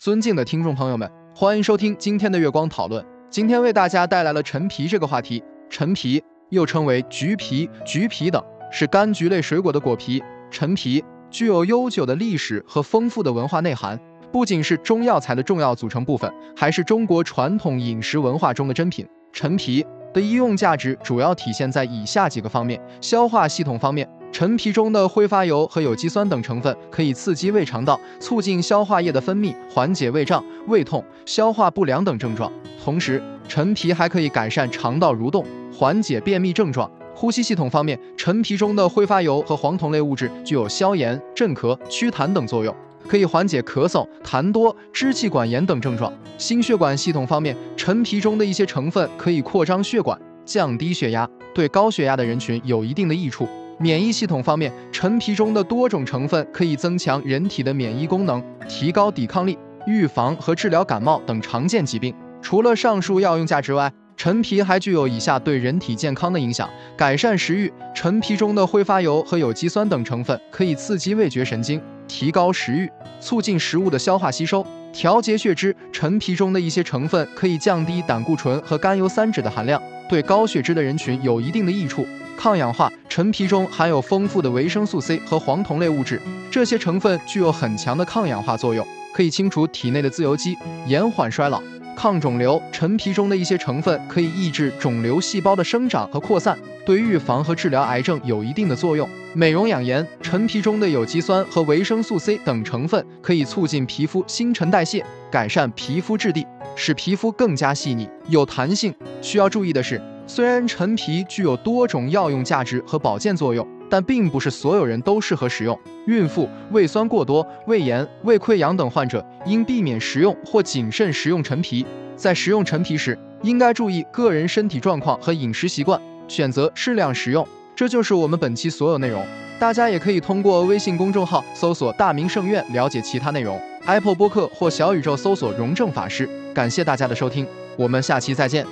尊敬的听众朋友们，欢迎收听今天的月光讨论。今天为大家带来了陈皮这个话题。陈皮又称为橘皮、橘皮等，是柑橘类水果的果皮。陈皮具有悠久的历史和丰富的文化内涵，不仅是中药材的重要组成部分，还是中国传统饮食文化中的珍品。陈皮的医用价值主要体现在以下几个方面：消化系统方面。陈皮中的挥发油和有机酸等成分可以刺激胃肠道，促进消化液的分泌，缓解胃胀、胃痛、消化不良等症状。同时，陈皮还可以改善肠道蠕动，缓解便秘症状。呼吸系统方面，陈皮中的挥发油和黄酮类物质具有消炎、镇咳、祛痰等作用，可以缓解咳嗽、痰多、支气管炎等症状。心血管系统方面，陈皮中的一些成分可以扩张血管，降低血压，对高血压的人群有一定的益处。免疫系统方面，陈皮中的多种成分可以增强人体的免疫功能，提高抵抗力，预防和治疗感冒等常见疾病。除了上述药用价值外，陈皮还具有以下对人体健康的影响：改善食欲。陈皮中的挥发油和有机酸等成分可以刺激味觉神经，提高食欲，促进食物的消化吸收，调节血脂。陈皮中的一些成分可以降低胆固醇和甘油三酯的含量，对高血脂的人群有一定的益处。抗氧化，陈皮中含有丰富的维生素 C 和黄酮类物质，这些成分具有很强的抗氧化作用，可以清除体内的自由基，延缓衰老。抗肿瘤，陈皮中的一些成分可以抑制肿瘤细胞的生长和扩散，对预防和治疗癌症有一定的作用。美容养颜，陈皮中的有机酸和维生素 C 等成分可以促进皮肤新陈代谢，改善皮肤质地，使皮肤更加细腻有弹性。需要注意的是。虽然陈皮具有多种药用价值和保健作用，但并不是所有人都适合食用。孕妇、胃酸过多、胃炎、胃溃疡等患者应避免食用或谨慎食用陈皮。在食用陈皮时，应该注意个人身体状况和饮食习惯，选择适量食用。这就是我们本期所有内容。大家也可以通过微信公众号搜索“大明圣院”了解其他内容。Apple 播客或小宇宙搜索“荣正法师”。感谢大家的收听，我们下期再见。